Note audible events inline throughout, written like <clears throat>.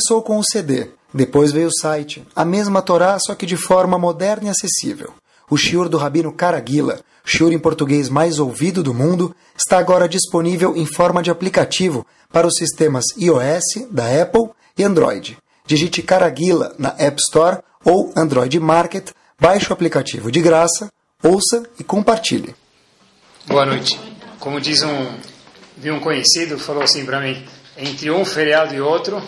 começou com o CD, depois veio o site, a mesma Torá, só que de forma moderna e acessível. O shiur do Rabino Caraguila, shiur em português mais ouvido do mundo, está agora disponível em forma de aplicativo para os sistemas iOS, da Apple e Android. Digite Caraguila na App Store ou Android Market, baixe o aplicativo de graça, ouça e compartilhe. Boa noite. Como diz um, vi um conhecido, falou assim para mim, entre um feriado e outro,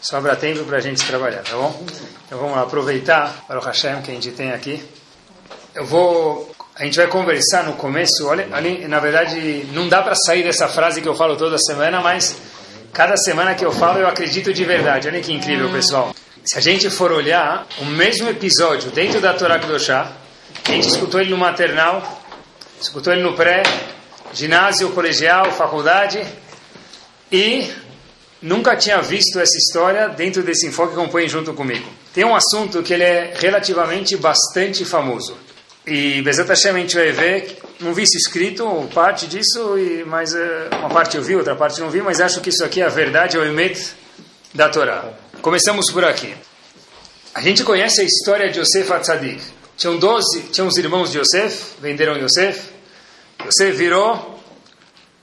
sobra tempo para a gente trabalhar, tá bom? Então vamos aproveitar para o Hashem que a gente tem aqui. Eu vou, a gente vai conversar no começo, olha, na verdade não dá para sair dessa frase que eu falo toda semana, mas cada semana que eu falo eu acredito de verdade. Olha que incrível, pessoal. Se a gente for olhar o mesmo episódio dentro da Torá Kedoshá, a gente escutou ele no maternal, escutou ele no pré, ginásio, colegial, faculdade, e nunca tinha visto essa história dentro desse enfoque que acompanhe junto comigo. Tem um assunto que ele é relativamente bastante famoso. E Bezat Hashem a gente vai ver, não vi isso escrito, parte disso, e, mas uh, uma parte eu vi, outra parte não vi, mas acho que isso aqui é a verdade, é o Emet da Torá. Começamos por aqui. A gente conhece a história de Yosef Atzadik. Tinham 12, tinham os irmãos de Yosef, venderam Yosef. Yosef virou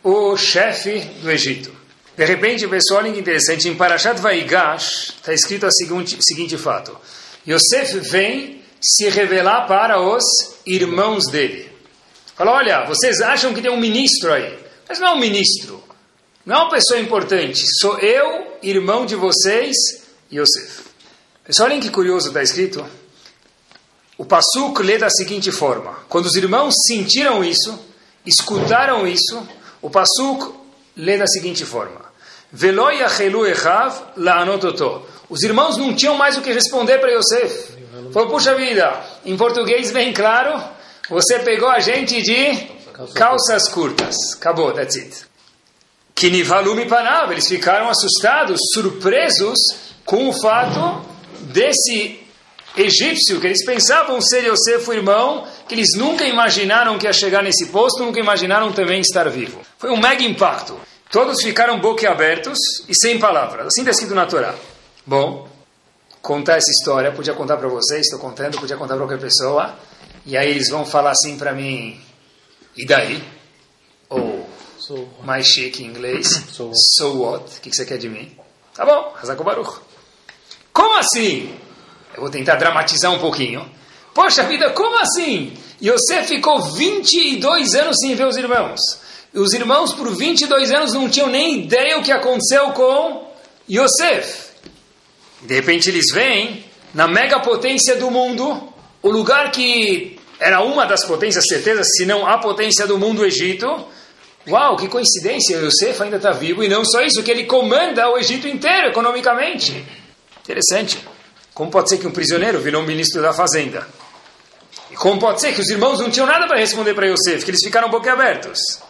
o chefe do Egito. De repente, pessoal, olha que interessante, em Parashat Vaigash está escrito o seguinte, seguinte fato. Yosef vem se revelar para os irmãos dele. Fala, olha, vocês acham que tem um ministro aí, mas não é um ministro, não é uma pessoa importante, sou eu, irmão de vocês, Yosef. Pessoal, olhem que curioso está escrito. O Passuk lê da seguinte forma: quando os irmãos sentiram isso, escutaram isso, o Passuk lê da seguinte forma: Os irmãos não tinham mais o que responder para Yosef. Falou, puxa vida, em português bem claro, você pegou a gente de calças curtas. Acabou, that's it. Kinivalume Panav, eles ficaram assustados, surpresos com o fato desse egípcio, que eles pensavam ser Yosef o irmão, que eles nunca imaginaram que ia chegar nesse posto, nunca imaginaram também estar vivo. Foi um mega impacto. Todos ficaram boquiabertos e sem palavras. Assim está escrito na Torá. Bom, contar essa história, podia contar para vocês, estou contando, podia contar para qualquer pessoa. E aí eles vão falar assim para mim, e daí? Ou, so mais chique em inglês, <clears throat> so, so what? O que, que você quer de mim? Tá bom, Hazako Baruch. Como assim? Eu vou tentar dramatizar um pouquinho. Poxa vida, como assim? Yosef ficou 22 anos sem ver os irmãos. Os irmãos, por 22 anos, não tinham nem ideia o que aconteceu com Yosef. De repente, eles vêm na mega potência do mundo, o lugar que era uma das potências, certeza, se não a potência do mundo, o Egito. Uau, que coincidência, Yosef ainda está vivo, e não só isso, que ele comanda o Egito inteiro economicamente. Interessante. Como pode ser que um prisioneiro virou um ministro da fazenda? E como pode ser que os irmãos não tinham nada para responder para Yosef, que eles ficaram boquiabertos?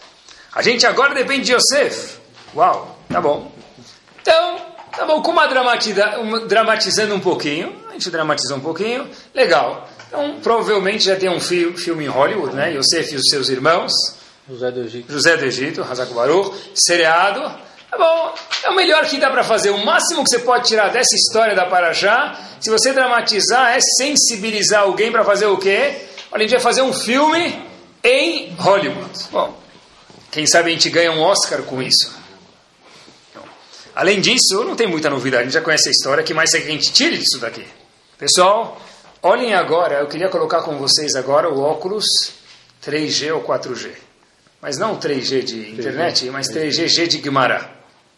A gente agora depende de Yosef. Uau, tá bom. Então, tá bom, com uma, dramatiza, uma dramatizando um pouquinho, a gente dramatizou um pouquinho, legal. Então, provavelmente já tem um fi filme em Hollywood, né? Yosef e os seus irmãos. José do Egito. José do Egito, Hazak Baruch, seriado. Tá bom, é o melhor que dá para fazer. O máximo que você pode tirar dessa história da Paraxá, se você dramatizar, é sensibilizar alguém para fazer o quê? Olha, a gente vai fazer um filme em Hollywood. Bom, quem sabe a gente ganha um Oscar com isso. além disso, não tem muita novidade, a gente já conhece a história, que mais é que a gente tire disso daqui? Pessoal, olhem agora, eu queria colocar com vocês agora o óculos 3G ou 4G. Mas não 3G de internet, mas 3G de Guimarães.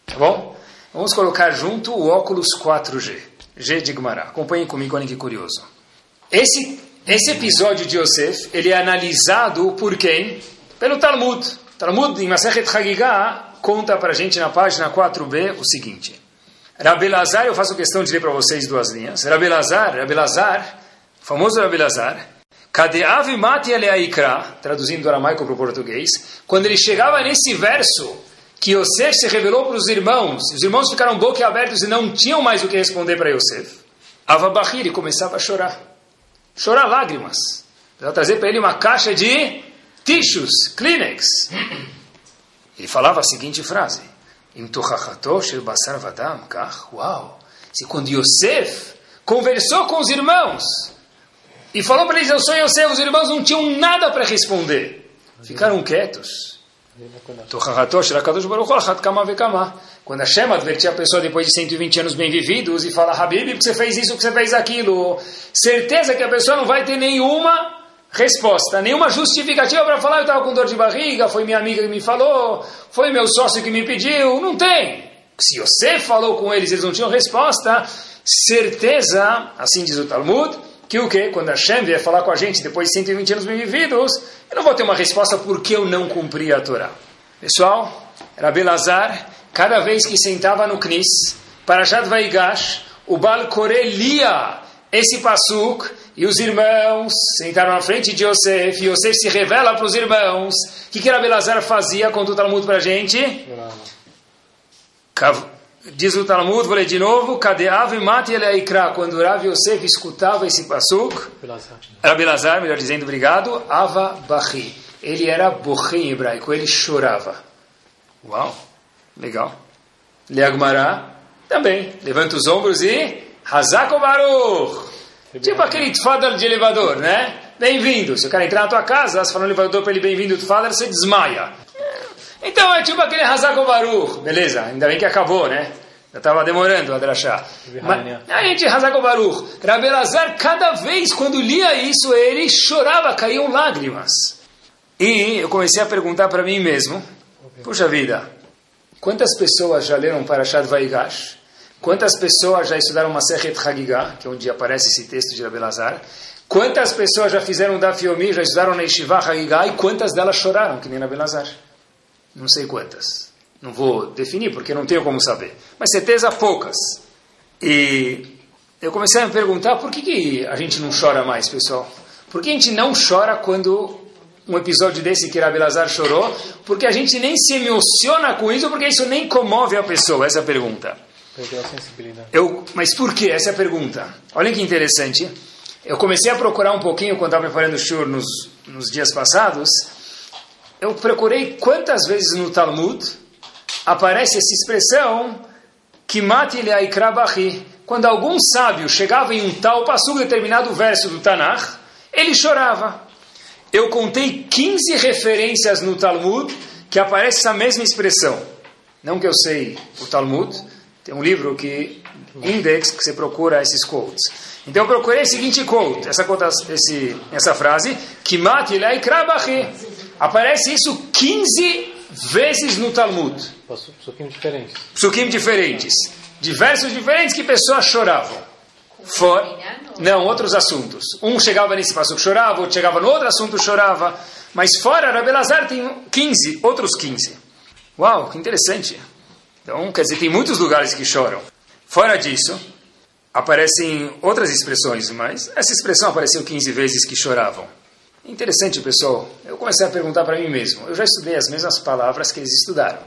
Tá bom? Vamos colocar junto o óculos 4G. G de Gemara. Acompanhem comigo, olhem que curioso. Esse, esse episódio de Yosef, ele é analisado por quem? Pelo Talmud. Talmud, em Masechet Hagigah, conta para a gente na página 4b o seguinte. Rabi Lazar, eu faço questão de ler para vocês duas linhas. Rabi Lazar, Rabi Lazar, famoso Rabi Lazar, Kadeav mati aleaikra, traduzindo do aramaico para o português, quando ele chegava nesse verso, que Yosef se revelou para os irmãos, os irmãos ficaram boca abertos e não tinham mais o que responder para Yosef. Avabahiri começava a chorar, chorar lágrimas. Ela trazer para ele uma caixa de tissues, Kleenex. Ele falava a seguinte frase: Uau! Se quando Yosef conversou com os irmãos e falou para eles, eu sou Yosef, os irmãos não tinham nada para responder. Ficaram quietos. Quando Hashem advertia a pessoa depois de 120 anos bem-vividos e fala, Habib, que você fez isso, que você fez aquilo, certeza que a pessoa não vai ter nenhuma resposta, nenhuma justificativa para falar, eu estava com dor de barriga, foi minha amiga que me falou, foi meu sócio que me pediu, não tem. Se você falou com eles, eles não tinham resposta, certeza, assim diz o Talmud, que o quê? Quando Hashem vier falar com a gente depois de 120 anos bem-vividos, eu não vou ter uma resposta porque eu não cumpri a Torá. Pessoal, Rabi Lazar, cada vez que sentava no Knis, para Jad Vaigash, o Bal lia esse pasuk e os irmãos sentaram na frente de Yosef, e Yosef se revela para os irmãos. O que, que Rabi Lazar fazia? Conta o Talmud para a gente. Diz o Talmud, vou ler de novo, cadê Ave Mati Ikra? Quando Rav Yosef escutava esse pasuk, era Belazar, melhor dizendo, obrigado, Ava Bahi. Ele era Bochi em hebraico, ele chorava. Uau, legal. Leagmará, também, levanta os ombros e Hazako Baruch. Tipo aquele tfadal de elevador, né? Bem-vindo. Se o cara entrar na tua casa, você fala no elevador para ele bem-vindo, tfadal, você desmaia. Então é tipo aquele Hazako Baruch. Beleza, ainda bem que acabou, né? Já estava demorando a drachá. A gente Hazako Baruch. Rabelazar, cada vez quando lia isso, ele chorava, caíam lágrimas. E eu comecei a perguntar para mim mesmo: Puxa vida, quantas pessoas já leram Parashat Vaigash? Quantas pessoas já estudaram Masechet Hagigah, que é onde aparece esse texto de Rabelazar? Quantas pessoas já fizeram Daf Yomi, já estudaram na Yeshiva Hagigah e quantas delas choraram, que nem Rabelazar? Não sei quantas. Não vou definir porque não tenho como saber. Mas certeza poucas. E eu comecei a me perguntar por que, que a gente não chora mais, pessoal? Por que a gente não chora quando um episódio desse que Rabelazar chorou? Porque a gente nem se emociona com isso, porque isso nem comove a pessoa, essa é pergunta. Perdeu a sensibilidade. Eu, mas por que? Essa é a pergunta. Olha que interessante. Eu comecei a procurar um pouquinho quando estava preparando o shur nos, nos dias passados eu procurei quantas vezes no Talmud aparece essa expressão que mate quando algum sábio chegava em um tal passo determinado verso do Tanakh, ele chorava. Eu contei 15 referências no Talmud que aparece essa mesma expressão. Não que eu sei o Talmud, tem um livro que index que você procura esses quotes. Então eu procurei o seguinte quote, essa, esse, essa frase, que mate Aparece isso 15 vezes no Talmud. Psukim diferentes. Psukim diferentes. Diversos diferentes que pessoas choravam. For... Não, outros assuntos. Um chegava nesse passo chorava, outro chegava no outro assunto chorava. Mas fora, Rabelazar tem 15, outros 15. Uau, que interessante. Então, quer dizer, tem muitos lugares que choram. Fora disso, aparecem outras expressões, mas essa expressão apareceu 15 vezes que choravam. Interessante, pessoal. Eu comecei a perguntar para mim mesmo. Eu já estudei as mesmas palavras que eles estudaram.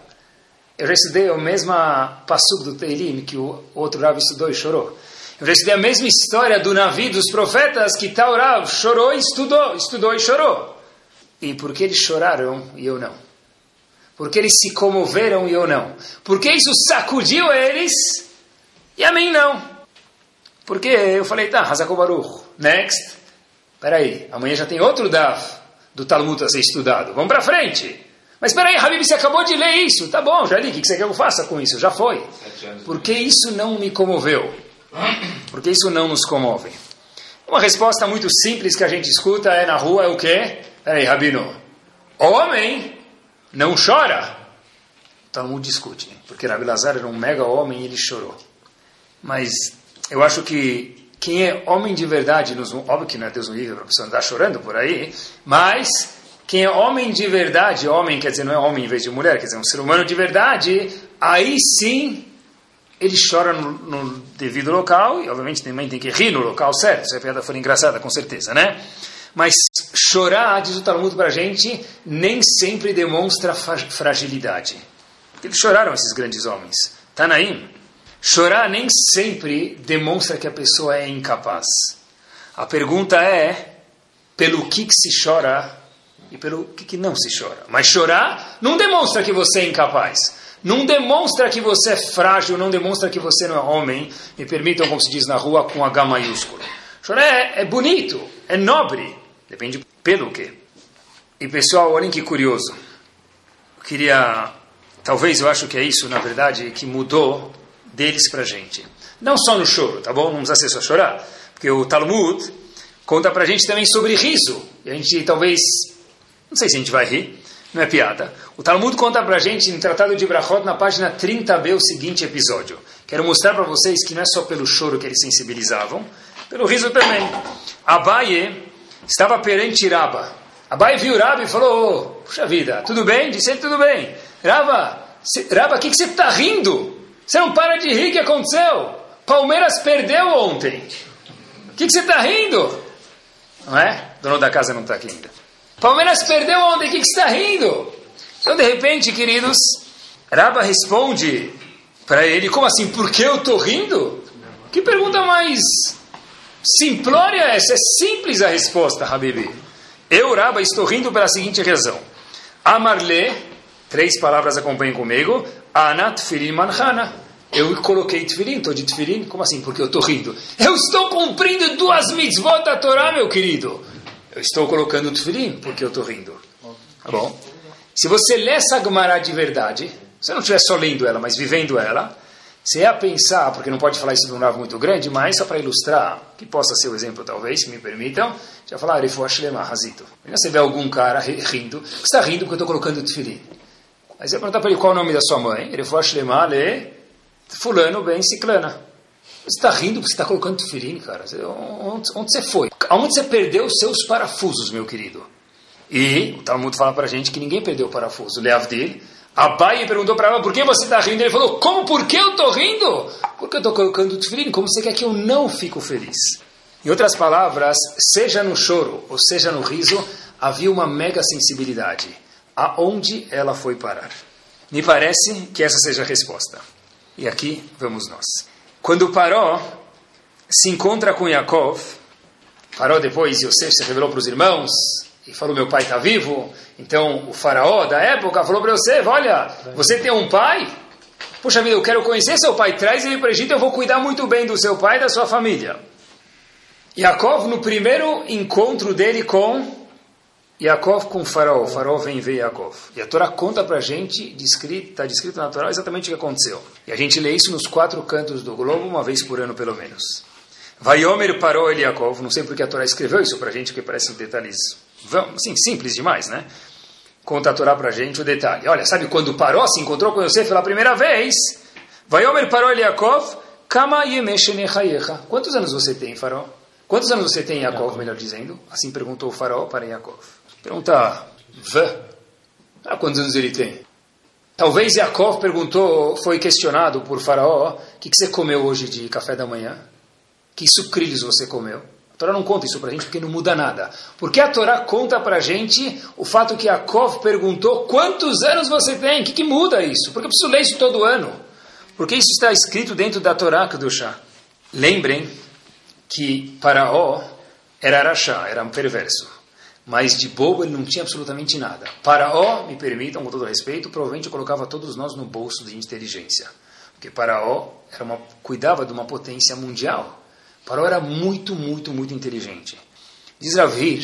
Eu já estudei a mesma passuk do Teilim que o outro Rav estudou e chorou. Eu já estudei a mesma história do Navi, dos profetas, que tal Rav chorou e estudou, estudou e chorou. E por que eles choraram e eu não? Por que eles se comoveram e eu não? Por que isso sacudiu eles e a mim não? Porque eu falei, tá, Hazakobaruch, next. Peraí, amanhã já tem outro DAF do Talmud a ser estudado. Vamos para frente. Mas peraí, Habib, você acabou de ler isso. Tá bom, já li. O que você quer que eu faça com isso? Já foi. Porque isso não me comoveu. Porque isso não nos comove. Uma resposta muito simples que a gente escuta é na rua é o quê? Peraí, Rabino. Homem não chora. Talmud discute. Porque Rabi Lazar era um mega homem e ele chorou. Mas eu acho que quem é homem de verdade, nos, óbvio que não é Deus no para a pessoa andar chorando por aí, mas quem é homem de verdade, homem quer dizer não é homem em vez de mulher, quer dizer um ser humano de verdade, aí sim ele chora no, no devido local, e obviamente também tem que rir no local certo, se a piada for engraçada, com certeza, né? Mas chorar, diz o Talmud para a gente, nem sempre demonstra fragilidade. Eles choraram, esses grandes homens. Tanaim, Chorar nem sempre demonstra que a pessoa é incapaz. A pergunta é pelo que, que se chora e pelo que, que não se chora. Mas chorar não demonstra que você é incapaz. Não demonstra que você é frágil, não demonstra que você não é homem. Me permitam, como se diz na rua, com H maiúsculo. Chorar é, é bonito, é nobre. Depende pelo quê. E pessoal, olhem que curioso. Eu queria, talvez eu acho que é isso, na verdade, que mudou deles para gente. Não só no choro, tá bom? Não precisa ser só chorar. Porque o Talmud conta para a gente também sobre riso. E a gente talvez, não sei se a gente vai rir, não é piada. O Talmud conta para a gente, no Tratado de Brachot, na página 30b, o seguinte episódio. Quero mostrar para vocês que não é só pelo choro que eles sensibilizavam, pelo riso também. Abaye estava perante Raba. Abaye viu Raba e falou, oh, puxa vida, tudo bem? Disse ele, tudo bem. Raba, Raba, o que, que você está rindo? Você não para de rir, o que aconteceu? Palmeiras perdeu ontem. O que, que você está rindo? Não é? O dono da casa não está aqui ainda. Palmeiras perdeu ontem, o que, que você está rindo? Então, de repente, queridos, Raba responde para ele, como assim, por que eu estou rindo? Que pergunta mais simplória essa? É simples a resposta, Habibi. Eu, Raba, estou rindo pela seguinte razão. Amarle, três palavras acompanhem comigo, Anat Firin Manhana. Eu coloquei tefilim, estou de tefilim, como assim? Porque eu estou rindo. Eu estou cumprindo duas mitzvot da Torá, meu querido. Eu estou colocando tefilim, porque eu estou rindo. Tá bom? Se você lê essa Gemara de verdade, se não estiver só lendo ela, mas vivendo ela, você ia pensar, porque não pode falar isso de um Rav muito grande, mas só para ilustrar, que possa ser o exemplo talvez, se me permitam, já falar, Arifu Ashlema, Razito. Você vê algum cara rindo, você está rindo porque eu estou colocando tefilim. Aí você vai perguntar para ele qual é o nome da sua mãe, Arifu Ashlema, lê fulano bem ciclana. Você está rindo porque você está colocando tefilim, cara. Onde, onde, você foi? Aonde você perdeu os seus parafusos, meu querido? E o Talmud fala para a gente que ninguém perdeu o parafuso. Leavdil. Abai perguntou para ela por que você está rindo. Ele falou, como, por que eu estou rindo? Porque eu estou colocando tefilim. Como você quer que eu não fico feliz? Em outras palavras, seja no choro ou seja no riso, havia uma mega sensibilidade. Aonde ela foi parar? Me parece que essa seja a resposta. E aqui vamos nós. Quando Paró se encontra com Yaakov, Paró depois, Yosef se revelou para os irmãos e falou: Meu pai está vivo. Então o faraó da época falou para Yosef: Olha, você tem um pai? Puxa vida, eu quero conhecer seu pai. Traz ele para o Egito, eu vou cuidar muito bem do seu pai e da sua família. Yaakov, no primeiro encontro dele com Yaakov com Faraó, Faraó vem ver Yaakov. E a Torá conta para a gente, está descrito na Torá exatamente o que aconteceu. E a gente lê isso nos quatro cantos do globo, uma vez por ano pelo menos. Vaiomer parou ele Yaakov, não sei porque a Torá escreveu isso para a gente, porque parece detalhes, assim, simples demais, né? Conta a Torá para a gente o detalhe. Olha, sabe quando Paró se encontrou com Yosef pela primeira vez? Vaiomer parou ele Yaakov, Kama yemeshenechayecha. Quantos anos você tem, Faraó? Quantos anos você tem, Yaakov, melhor dizendo? Assim perguntou o Faraó para Yaakov. Pergunta V. Ah, quantos anos ele tem? Talvez Yaakov perguntou, foi questionado por Faraó: o que, que você comeu hoje de café da manhã? Que sucrilhos você comeu? A Torá não conta isso para a gente porque não muda nada. Porque a Torá conta para a gente o fato que Yaakov perguntou quantos anos você tem? O que, que muda isso? Porque eu preciso ler isso todo ano. Porque isso está escrito dentro da Torá Kedushá. Lembrem que Faraó era Arachá, era um perverso mas de bobo ele não tinha absolutamente nada. Paraó, me permitam, com todo respeito, provavelmente colocava todos nós no bolso de inteligência. Porque Paraó era uma, cuidava de uma potência mundial. Paraó era muito, muito, muito inteligente. Diz Ravir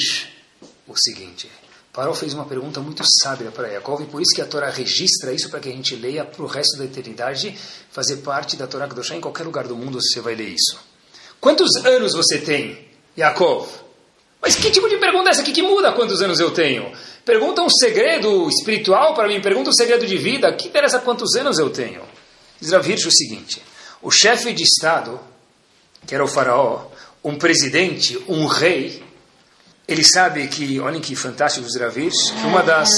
o seguinte: Paraó fez uma pergunta muito sábia para Yaakov, e por isso que a Torá registra isso para que a gente leia para o resto da eternidade, fazer parte da Torá Kedoshá em qualquer lugar do mundo você vai ler isso. Quantos anos você tem, Yaakov? Mas que tipo de pergunta é essa aqui que muda quantos anos eu tenho? Pergunta um segredo espiritual para mim, pergunta um segredo de vida, que interessa quantos anos eu tenho? Diz Ravirch o seguinte, o chefe de Estado, que era o faraó, um presidente, um rei, ele sabe que, olhem que fantástico os Ravirch, que uma das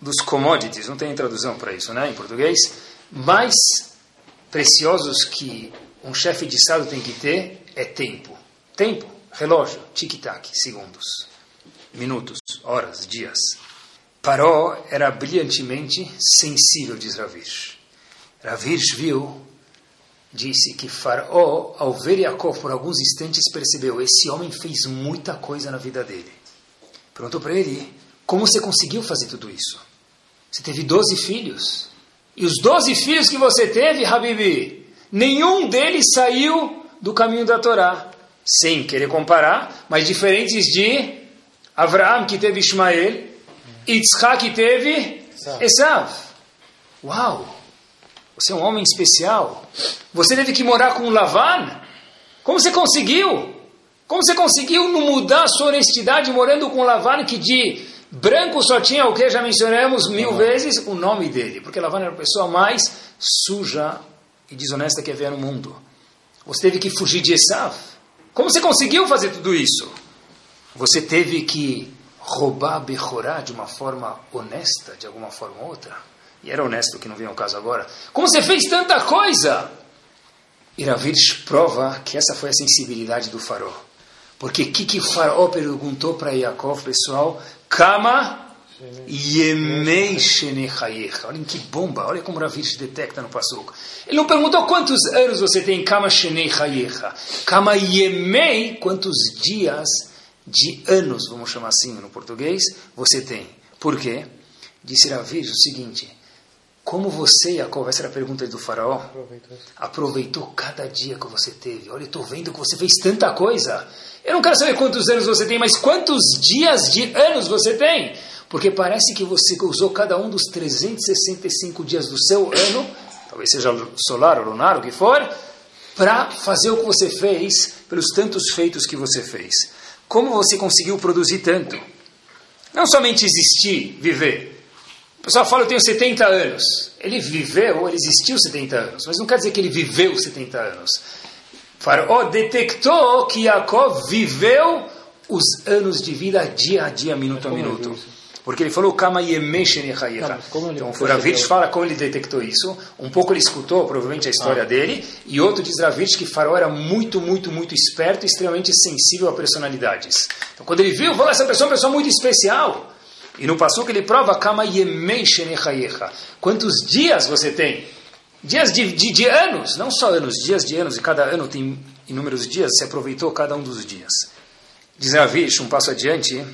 dos commodities, não tem tradução para isso né, em português, mais preciosos que um chefe de Estado tem que ter é tempo. Tempo relógio, tic-tac, segundos, minutos, horas, dias. Paró era brilhantemente sensível, diz Ravish. Ravish viu, disse que Faraó, ao ver Yaakov por alguns instantes, percebeu: esse homem fez muita coisa na vida dele. Perguntou para ele: como você conseguiu fazer tudo isso? Você teve 12 filhos. E os doze filhos que você teve, Habibi, nenhum deles saiu do caminho da Torá. Sem querer comparar, mas diferentes de Avraham, que teve Ismael, Yitzhak, que teve Esav. Uau! Você é um homem especial. Você teve que morar com Lavan. Como você conseguiu? Como você conseguiu não mudar a sua honestidade morando com Lavan, que de branco só tinha o que já mencionamos mil vezes? O nome dele. Porque Lavan era a pessoa mais suja e desonesta que havia no mundo. Você teve que fugir de Esav. Como você conseguiu fazer tudo isso? Você teve que roubar Bechorá de uma forma honesta, de alguma forma ou outra? E era honesto, que não vem ao caso agora. Como você fez tanta coisa? Iravirsh prova que essa foi a sensibilidade do faraó. Porque o que, que o faraó perguntou para Yaakov, pessoal? Kama Yemei Shenechayecha. Olhem que bomba, olha como Ravirsh detecta no Passuco. Ele não perguntou quantos anos você tem Kama Shenechayecha. Kama Yemei, quantos dias de anos, vamos chamar assim no português, você tem. Por quê? Disse Ravirsh o seguinte, como você, Jacob, essa era a pergunta do faraó, aproveitou. aproveitou cada dia que você teve. Olha, eu estou vendo que você fez tanta coisa. Eu não quero saber quantos anos você tem, mas quantos dias de anos você tem. Porque parece que você usou cada um dos 365 dias do seu ano, talvez seja solar ou lunar, o que for, para fazer o que você fez, pelos tantos feitos que você fez. Como você conseguiu produzir tanto? Não somente existir, viver. O pessoal fala, eu tenho 70 anos. Ele viveu, ele existiu 70 anos, mas não quer dizer que ele viveu 70 anos. Faraó detectou que Jacob viveu os anos de vida dia a dia, minuto a minuto. Porque ele falou, Kama Então, o Ravitch fala como ele detectou isso. Um pouco ele escutou, provavelmente, a história ah. dele. E outro diz Ravitch que Faraó era muito, muito, muito esperto e extremamente sensível a personalidades. Então, quando ele viu, falou, essa pessoa é uma pessoa muito especial. E no passo que ele prova, Kama Quantos dias você tem? Dias de, de, de, anos, não só anos, dias de anos, e cada ano tem inúmeros dias, você aproveitou cada um dos dias. Diz Ravish, um passo adiante,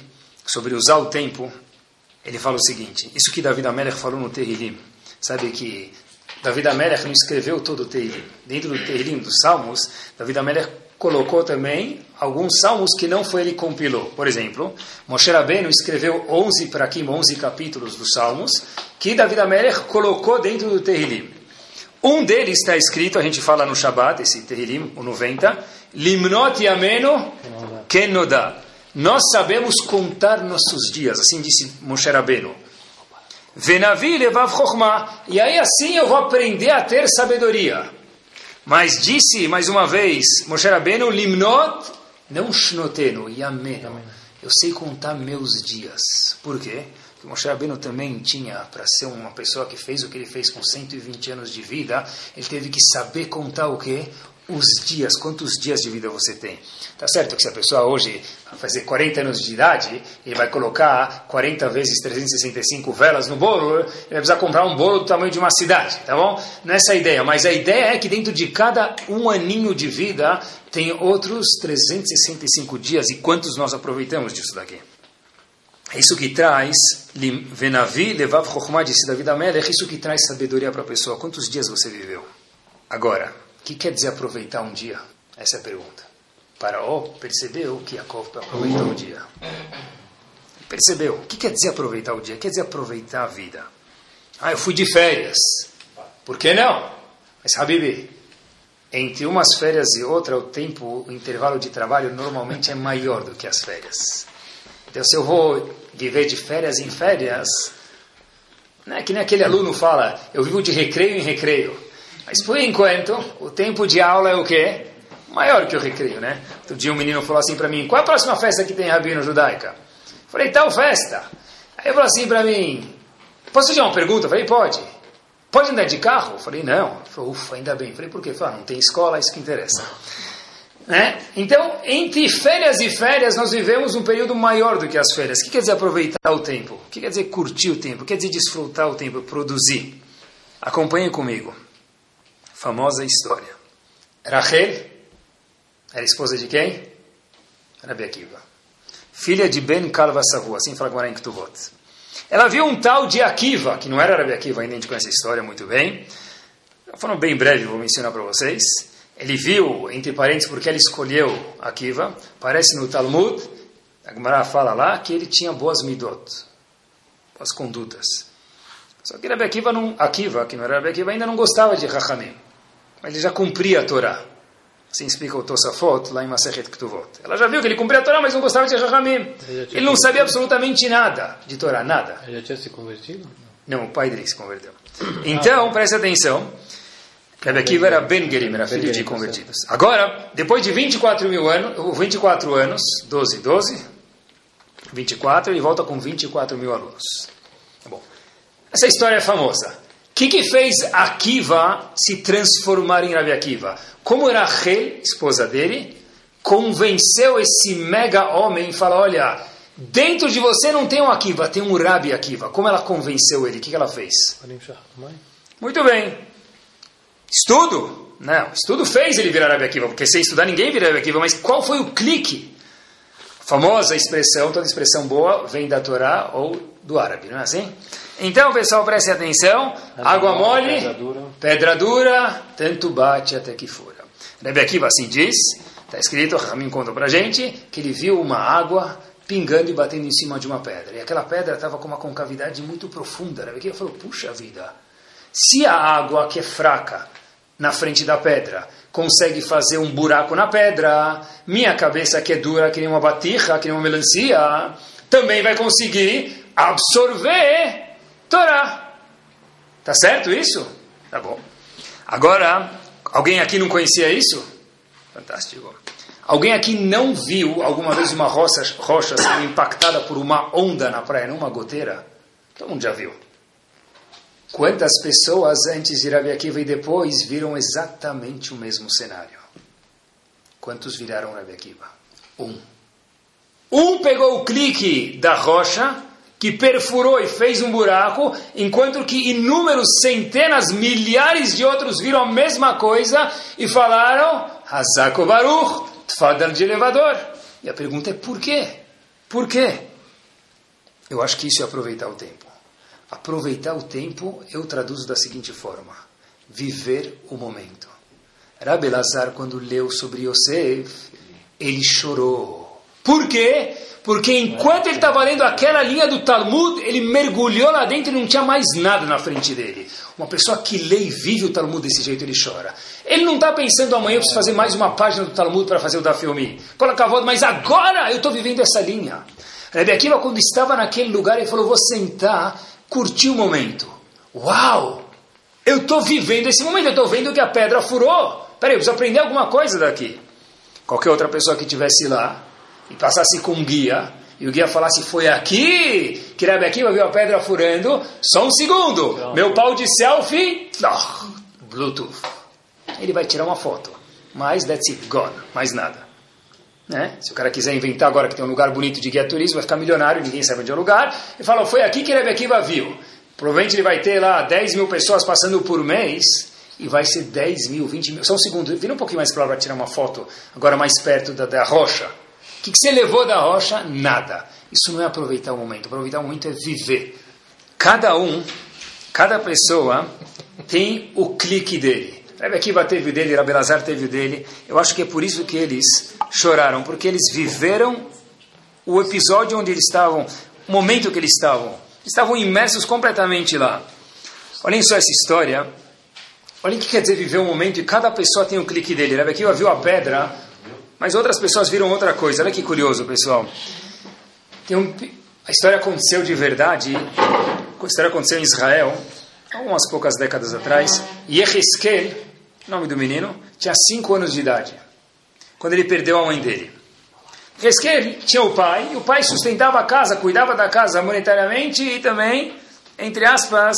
sobre usar o tempo, ele fala o seguinte, isso que David Amelech falou no Terrilim, sabe que David Amelech não escreveu todo o Terrilim. Dentro do Terrilim, dos Salmos, David Amelech colocou também alguns salmos que não foi ele que compilou. Por exemplo, Moshe Rabbeinu escreveu 11 para aqui, 11 capítulos dos salmos, que David Amelech colocou dentro do Terrilim. Um deles está escrito, a gente fala no Shabbat, esse Terrilim, o 90, Limnot Yameno Kenoda. Nós sabemos contar nossos dias, assim disse Moshe Rabbeinu. Venavi levav chokhmah. E aí assim eu vou aprender a ter sabedoria. Mas disse, mais uma vez, Moshe Rabbeinu, limnot, não shnotenu, yameno. Eu sei contar meus dias. Por quê? Porque Moshe Rabbeinu também tinha, para ser uma pessoa que fez o que ele fez com 120 anos de vida, ele teve que saber contar o quê? Os dias, quantos dias de vida você tem. Tá certo que se a pessoa hoje fazer 40 anos de idade e vai colocar 40 vezes 365 velas no bolo, ele vai precisar comprar um bolo do tamanho de uma cidade, tá bom? Não é essa a ideia, mas a ideia é que dentro de cada um aninho de vida tem outros 365 dias e quantos nós aproveitamos disso daqui. É isso que traz, Venavi, Levav Chokhmah, disse David Amelech, é isso que traz sabedoria para a pessoa. Quantos dias você viveu? Agora, que quer dizer aproveitar um dia? Essa é a pergunta. Faraó percebeu que Jacob aproveitou o dia. Percebeu. O que quer dizer aproveitar o dia? Quer dizer aproveitar a vida. Ah, eu fui de férias. Por que não? Mas, Habibi, entre umas férias e outra, o tempo, o intervalo de trabalho normalmente é maior do que as férias. Então, se eu vou viver de férias em férias, não é que nem aquele aluno fala, eu vivo de recreio em recreio. Mas por enquanto, o tempo de aula é o quê? Maior que o recreio, né? Outro dia um menino falou assim para mim, qual a próxima festa que tem Rabino Judaica? Falei, tal festa. Aí ele falou assim para mim, posso fazer uma pergunta? Eu falei, pode. Pode andar de carro? Eu falei, não. Ele falou, ufa, ainda bem. Eu falei, por quê? Falei, ah, não tem escola, é isso que interessa. Né? Então, entre férias e férias, nós vivemos um período maior do que as férias. O que quer dizer aproveitar o tempo? O que quer dizer curtir o tempo? O que quer dizer desfrutar o tempo, produzir? Acompanhe comigo famosa história. Rachel era esposa de quem? Rabi Akiva. Filha de Ben Kalva Savu, assim fala agora em Ktuvot. Ela viu um tal de Akiva, que não era Rabi Akiva, ainda a gente conhece a história muito bem. Falando bem breve, vou mencionar para vocês. Ele viu, entre parênteses, porque ele escolheu Akiva. Parece no Talmud, a Gemara fala lá que ele tinha boas midot, boas condutas. Só que Rabi Akiva, não, Akiva, que não era Rabi Akiva, ainda não gostava de Rachamim. Mas ele já cumpria a Torá. Assim explica o Tosafot lá em Masechet Ktuvot. Ela já viu que ele cumpria a Torá, mas não gostava de Rahamim. Ele não sabia absolutamente nada de Torá, nada. Ele já tinha se convertido? Não, o pai dele se converteu. Então, preste atenção. Rebbe Akiva era Ben Gerim, era filho de convertidos. Agora, depois de 24 mil anos, 24 anos, 12, 12, 24, ele volta com 24 mil alunos. Bom, essa história é famosa. O que, que fez Akiva se transformar em Rabi Akiva? Como Rachel, esposa dele, convenceu esse mega homem e falou, olha, dentro de você não tem um Akiva, tem um Rabi Akiva. Como ela convenceu ele? O que, que ela fez? Muito bem. Estudo? Não, estudo fez ele virar Rabi Akiva, porque sem estudar ninguém vira Rabi Akiva, mas qual foi o clique? famosa expressão, toda expressão boa vem da Torá ou do árabe, não é assim? Então, pessoal, preste atenção. Água mole, pedra dura, pedra dura tanto bate até que fura. Rebbe Akiva assim diz, está escrito, Ramin conta para gente, que ele viu uma água pingando e batendo em cima de uma pedra. E aquela pedra estava com uma concavidade muito profunda. Rebbe Akiva falou, puxa vida, se a água que é fraca na frente da pedra consegue fazer um buraco na pedra, minha cabeça que é dura, que nem uma batirra, que nem uma melancia, também vai conseguir absorver Torá. Tá certo isso? Tá bom. Agora, alguém aqui não conhecia isso? Fantástico. Alguém aqui não viu alguma vez uma rocha, rocha sendo impactada por uma onda na praia, não uma goteira? Todo mundo já viu. Quantas pessoas antes de Rabi Akiva e depois viram exatamente o mesmo cenário? Quantos viraram Rabi Akiva? Um. Um pegou o clique da rocha, que perfurou e fez um buraco, enquanto que inúmeros, centenas, milhares de outros viram a mesma coisa e falaram Hazako Baruch, Tfadal de elevador. E a pergunta é por quê? Por quê? Eu acho que isso é aproveitar o tempo. Aproveitar o tempo, eu traduzo da seguinte forma: viver o momento. Rabi Lazar, quando leu sobre Yosef, ele chorou. Por quê? Porque enquanto ele estava lendo aquela linha do Talmud, ele mergulhou lá dentro e não tinha mais nada na frente dele. Uma pessoa que lê e vive o Talmud desse jeito, ele chora. Ele não está pensando amanhã eu preciso fazer mais uma página do Talmud para fazer o da filme. Coloca a voz, mas agora eu estou vivendo essa linha. Rebbe Akiva, quando estava naquele lugar, ele falou: Vou sentar curtir o momento. Uau! Eu estou vivendo esse momento, eu estou vendo que a pedra furou. Peraí, eu preciso aprender alguma coisa daqui. Qualquer outra pessoa que estivesse lá e passasse com um guia, e o guia falasse, foi aqui que Rebbe aqui viu a pedra furando, só um segundo, meu pau de selfie, oh, Bluetooth. Ele vai tirar uma foto, mas that's it, gone, mais nada. Né? Se o cara quiser inventar agora que tem um lugar bonito de guia turismo, vai ficar milionário, ninguém sabe onde é o lugar. E fala, foi aqui que Rebbe Akiva viu. Provavelmente ele vai ter lá 10 mil pessoas passando por mês e vai ser 10 mil, 20 mil. Só um segundo, vira um pouquinho mais para lá para tirar uma foto, agora mais perto da, da rocha. O que, que você levou da rocha? Nada. Isso não é aproveitar o momento. Aproveitar o momento é viver. Cada um, cada pessoa tem o clique dele. Rebbe Akiva teve o dele, Rabelazar teve o dele. Eu acho que é por isso que eles choraram, porque eles viveram o episódio onde eles estavam, o momento que eles estavam. Estavam imersos completamente lá. Olhem só essa história. Olhem o que quer dizer viver um momento e cada pessoa tem um clique dele. Rebbe Akiva viu a pedra, mas outras pessoas viram outra coisa. Olha que curioso, pessoal. Um, a história aconteceu de verdade. A história aconteceu em Israel, algumas poucas décadas atrás. Yeheskel, nome do menino, tinha 5 anos de idade, quando ele perdeu a mãe dele. Heskel tinha o pai, e o pai sustentava a casa, cuidava da casa monetariamente e também, entre aspas,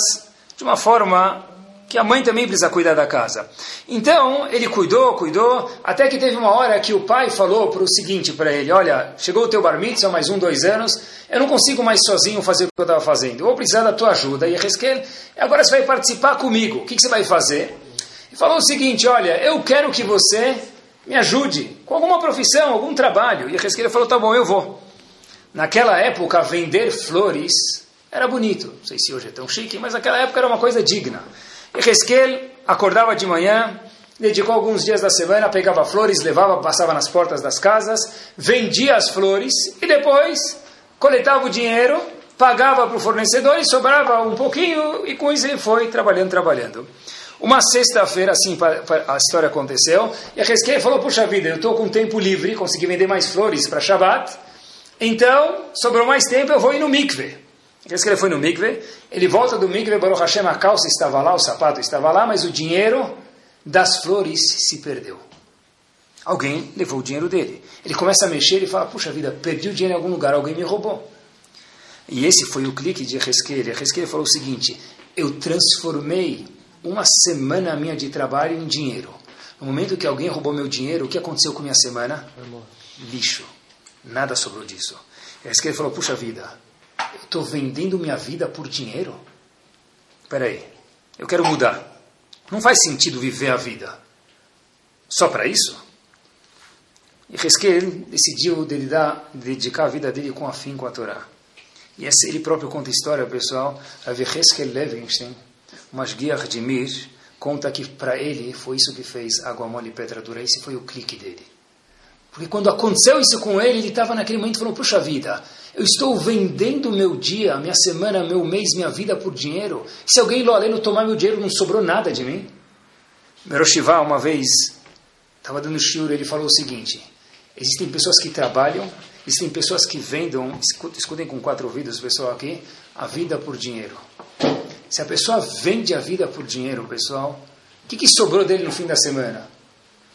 de uma forma que a mãe também precisa cuidar da casa. Então, ele cuidou, cuidou, até que teve uma hora que o pai falou para o seguinte para ele, olha, chegou o teu bar mitzvah, mais um, dois anos, eu não consigo mais sozinho fazer o que eu estava fazendo, eu vou precisar da tua ajuda. E Heskel, agora você vai participar comigo, o que, que você vai fazer? E falou o seguinte, olha, eu quero que você me ajude com alguma profissão, algum trabalho. E Heskel falou, tá bom, eu vou. Naquela época, vender flores Era bonito. Não sei se hoje é tão chique, mas naquela época era uma coisa digna. E Hezkel acordava de manhã, dedicou alguns dias da semana, pegava flores, levava, passava nas portas das casas, vendia as flores e depois coletava o dinheiro, pagava para o fornecedor e sobrava um pouquinho e com isso ele foi trabalhando, trabalhando. Uma sexta-feira, assim, a história aconteceu, e a falou, puxa vida, eu estou com tempo livre, consegui vender mais flores para Shabbat, então, sobrou mais tempo, eu vou ir no mikve. Hezkel foi no mikve, ele volta do mikve, Baruch Hashem, a calça estava lá, o sapato estava lá, mas o dinheiro das flores se perdeu. Alguém levou o dinheiro dele. Ele começa a mexer e fala, puxa vida, perdi o dinheiro em algum lugar, alguém me roubou. E esse foi o clique de Hezkel. Hezkel falou o seguinte, eu transformei uma semana minha de trabalho em dinheiro. No momento que alguém roubou meu dinheiro, o que aconteceu com minha semana? Lixo. Nada sobrou disso. Isso que ele falou, puxa vida, estou vendendo minha vida por dinheiro? Espera aí, eu quero mudar. Não faz sentido viver a vida só para isso? E Hezkel decidiu dedicar a vida dele com afinco à Torá. E esse, ele próprio conta a história, pessoal. A Hezkel Levinstein, Mashgiach de Mir, conta que para ele foi isso que fez Água Mole e Pedra Dura. Esse foi o clique dele. Porque quando aconteceu isso com ele, ele estava naquele momento falando, puxa vida, eu estou vendendo meu dia, minha semana, meu mês, minha vida por dinheiro. Se alguém lá além tomar meu dinheiro, não sobrou nada de mim. Meroshiva, uma vez, estava dando shiur, ele falou o seguinte, existem pessoas que trabalham, existem pessoas que vendam, escutem com quatro ouvidos, pessoal aqui, a vida por dinheiro. Se a pessoa vende a vida por dinheiro, pessoal, o que, que sobrou dele no fim da semana?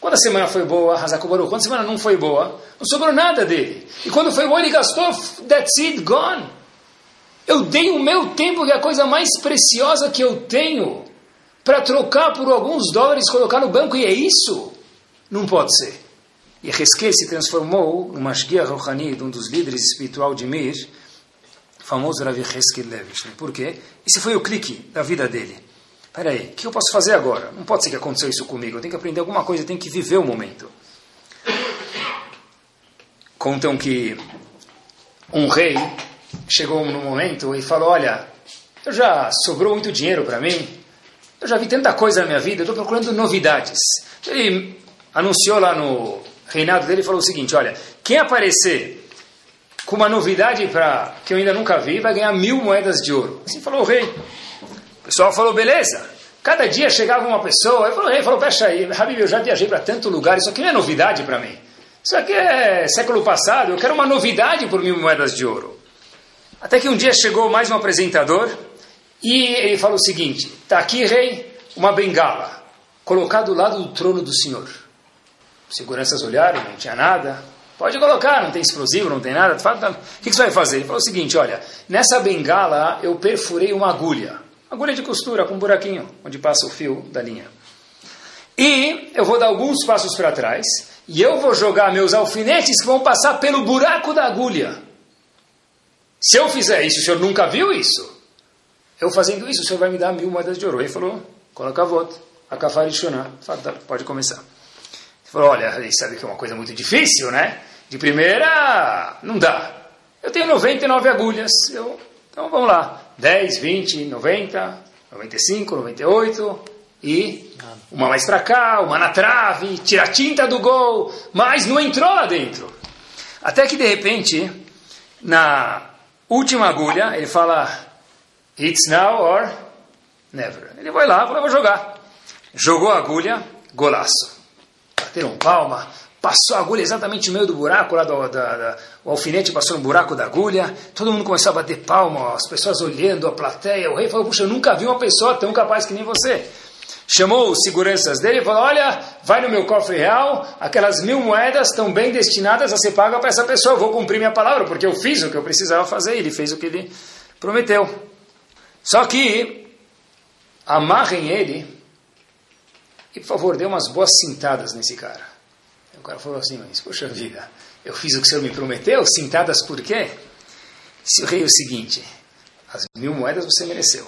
Quando a semana foi boa, Hazakubaru, quando a semana não foi boa, não sobrou nada dele. E quando foi boa, ele gastou, that's it, gone. Eu dei o meu tempo, que é a coisa mais preciosa que eu tenho, para trocar por alguns dólares, colocar no banco, e é isso? Não pode ser. E Hezkel se transformou no Mashgiach Rohani, um dos líderes espiritual de Mir, famoso Rav Hezkel Levish. Por quê? Esse foi o clique da vida dele. Peraí, o que eu posso fazer agora? Não pode ser que aconteceu isso comigo. Eu tenho que aprender alguma coisa, eu tenho que viver o momento. Contam que um rei chegou num momento e falou: Olha, eu já sobrou muito dinheiro para mim, eu já vi tanta coisa na minha vida, eu estou procurando novidades. Ele anunciou lá no reinado dele e falou o seguinte: Olha, quem aparecer com uma novidade para que eu ainda nunca vi vai ganhar mil moedas de ouro. Assim falou o rei. Pessoal falou, beleza. Cada dia chegava uma pessoa, eu falei, falou, fecha aí, Habib, eu já viajei para tanto lugar, isso aqui não é novidade para mim. Isso aqui é século passado, eu quero uma novidade por mil moedas de ouro. Até que um dia chegou mais um apresentador e ele falou o seguinte: está aqui, rei, uma bengala, colocada do lado do trono do senhor. Seguranças olharam, não tinha nada. Pode colocar, não tem explosivo, não tem nada. O que você vai fazer? Ele falou o seguinte: olha, nessa bengala eu perfurei uma agulha agulha de costura com um buraquinho onde passa o fio da linha. E eu vou dar alguns passos para trás e eu vou jogar meus alfinetes que vão passar pelo buraco da agulha. Se eu fizer isso, o senhor nunca viu isso? Eu fazendo isso, o senhor vai me dar mil moedas de ouro. Ele falou, coloca a voto, a kafar tá, pode começar. Ele falou, olha, sabe que é uma coisa muito difícil, né? De primeira, não dá. Eu tenho 99 agulhas, eu, então vamos lá. 10, 20, 90, 95, 98 e uma mais para cá, uma na trave, tira a tinta do gol, mas não entrou lá dentro. Até que de repente, na última agulha, ele fala: It's now or never. Ele vai lá, Vou jogar. Jogou a agulha, golaço. Bateram palma, passou a agulha exatamente no meio do buraco, lá do, da, da, o alfinete passou no buraco da agulha, todo mundo começou a bater palma, as pessoas olhando, a plateia, o rei falou, puxa, eu nunca vi uma pessoa tão capaz que nem você. Chamou os seguranças dele e falou, olha, vai no meu cofre real, aquelas mil moedas estão bem destinadas a ser pagas para essa pessoa, eu vou cumprir minha palavra, porque eu fiz o que eu precisava fazer, ele fez o que ele prometeu. Só que, amarrem ele, e por favor, dê umas boas cintadas nesse cara. O cara falou assim, mas poxa vida, eu fiz o que o senhor me prometeu, cintadas por quê? Se o rei é o seguinte, as mil moedas você mereceu,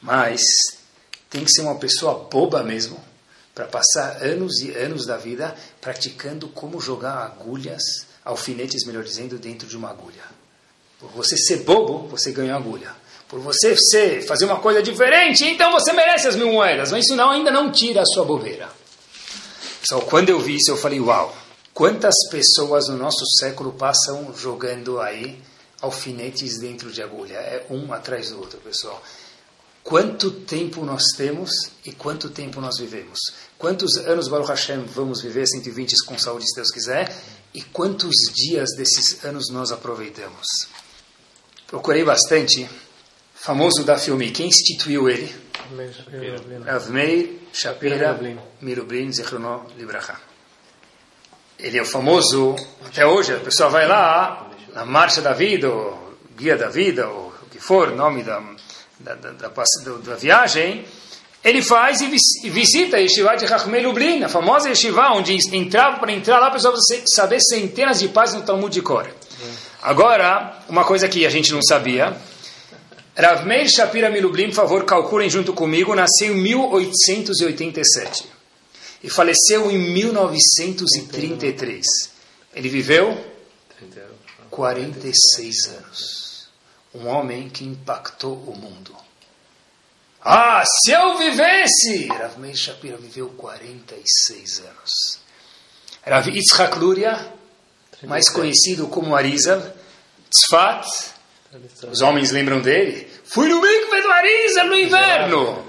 mas tem que ser uma pessoa boba mesmo para passar anos e anos da vida praticando como jogar agulhas, alfinetes, melhor dizendo, dentro de uma agulha. Por você ser bobo, você ganhou agulha. Por você ser, fazer uma coisa diferente, então você merece as mil moedas. Mas isso não, ainda não tira a sua bobeira. Pessoal, quando eu vi isso, eu falei, uau, quantas pessoas no nosso século passam jogando aí alfinetes dentro de agulha? É um atrás do outro, pessoal. Quanto tempo nós temos e quanto tempo nós vivemos? Quantos anos, Baruch Hashem, vamos viver? 120 com saúde, se Deus quiser. E quantos dias desses anos nós aproveitamos? Procurei bastante. Famoso da filme. Quem instituiu ele? Rav Meir Shapira Mirublin Zichrono Libraha. Ele é o famoso, até hoje, a pessoa vai lá, na Marcha da Vida, ou Guia da Vida, ou o que for, nome da, da, da, da, da viagem, ele faz e visita a Yeshiva de Rachmei Lublin, a famosa Yeshiva, onde entrava para entrar lá, a pessoa precisa saber centenas de páginas no Talmud de Cor. Agora, uma coisa que a gente não sabia, Rav Meir Shapira Milublim, por favor, calculem junto comigo, nasceu em 1887 e faleceu em 1933. Ele viveu 46 anos. Um homem que impactou o mundo. Ah, se eu vivesse! Rav Meir Shapira viveu 46 anos. Rav Yitzhak Luria, mais conhecido como Arizal, Tzfat, os homens lembram dele. Fui no mikve do Arizal no inverno.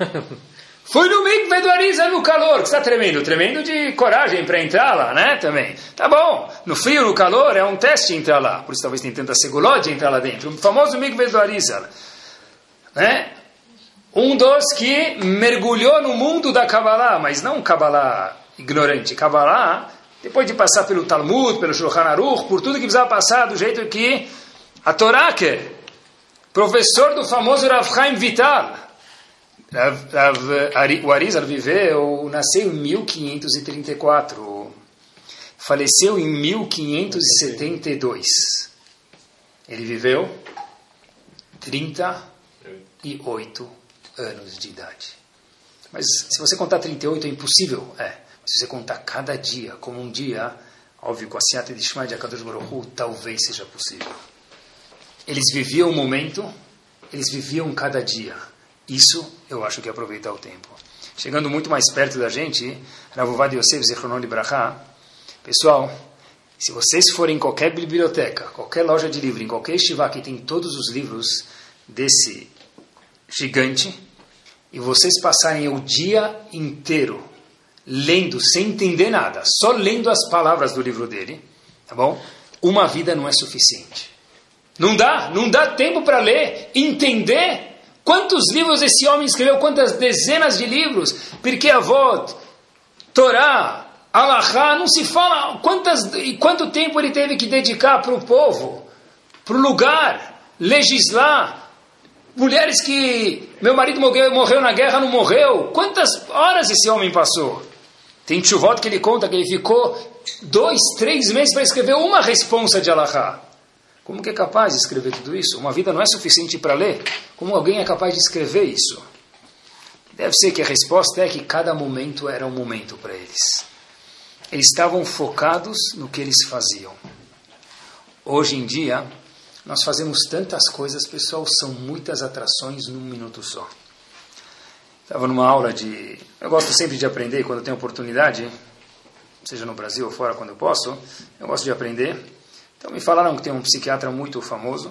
Fui no mikve do Arizal no calor. Que está tremendo? Tremendo de coragem para entrar lá, né? Também. Tá bom. No frio, no calor, é um teste entrar lá. Por isso talvez tem tanta seguló de entrar lá dentro. O famoso mikve do Arizal. Né? um dos que mergulhou no mundo da Kabbalah, mas não Kabbalah ignorante, Kabbalah, depois de passar pelo Talmud, pelo Shulchan Aruch, por tudo que precisava passar, do jeito que a Torá quer. Professor do famoso Rav Chaim Vital. Rav, Rav, o Arizal viveu, nasceu em 1534, faleceu em 1572. Ele viveu 38 anos de idade. Mas se você contar 38 é impossível, é. Se você contar cada dia como um dia, óbvio, com a Siata de Shmai de Akadosh Baruch talvez seja possível. Eles viviam o momento, eles viviam cada dia. Isso eu acho que é aproveitar o tempo. Chegando muito mais perto da gente, Ravovad Yosef Zechronon de Brachá, pessoal, se vocês forem em qualquer biblioteca, qualquer loja de livro, em qualquer estivá que tem todos os livros desse gigante, e vocês passarem o dia inteiro lendo, sem entender nada, só lendo as palavras do livro dele, tá bom? Uma vida não é suficiente. Não dá, não dá tempo para ler, entender quantos livros esse homem escreveu, quantas dezenas de livros, porque Avot, Torá, Alahá, não se fala quantas e quanto tempo ele teve que dedicar para o povo, para o lugar, legislar, mulheres que meu marido morreu, morreu na guerra, não morreu. Quantas horas esse homem passou? Tem voto que ele conta que ele ficou dois, três meses para escrever uma responsa de Allahá. Como que é capaz de escrever tudo isso? Uma vida não é suficiente para ler? Como alguém é capaz de escrever isso? Deve ser que a resposta é que cada momento era um momento para eles. Eles estavam focados no que eles faziam. Hoje em dia, nós fazemos tantas coisas, pessoal, são muitas atrações num minuto só. Estava numa aula de. Eu gosto sempre de aprender quando tenho oportunidade, seja no Brasil ou fora, quando eu posso. Eu gosto de aprender. Então me falaram que tem um psiquiatra muito famoso,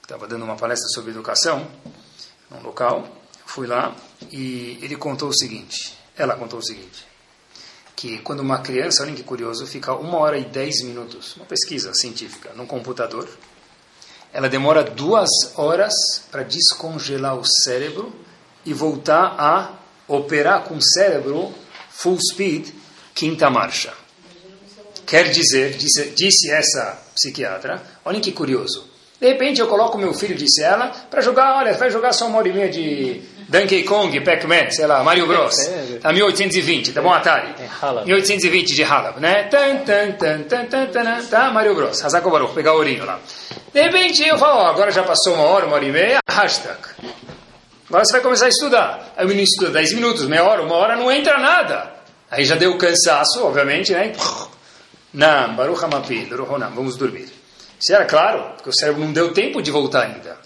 que estava dando uma palestra sobre educação, num local. fui lá e ele contou o seguinte: ela contou o seguinte que quando uma criança, olhem que curioso, fica uma hora e dez minutos, uma pesquisa científica, num computador, ela demora duas horas para descongelar o cérebro e voltar a operar com o cérebro full speed, quinta marcha. Quer dizer, disse, disse essa psiquiatra, olhem que curioso, de repente eu coloco meu filho, disse ela, para jogar, olha, vai jogar só uma hora e meia de Donkey Kong, Pac-Man, sei lá, Mario Bros. <laughs> Tá 1820, tá bom, Atari? 1820 de Halab, né? Tan, tan, tan, tan, tan, tan, tá, Mario Bros. Hazako Baruch, pegar o ourinho lá. De repente eu falo, ó, agora já passou uma hora, uma hora e meia, hashtag. Agora você vai começar a estudar. Aí o menino estuda 10 minutos, meia hora, uma hora, não entra nada. Aí já deu cansaço, obviamente, né? Não, Baruch Hamapil, vamos dormir. Isso era claro, porque o cérebro não deu tempo de voltar ainda.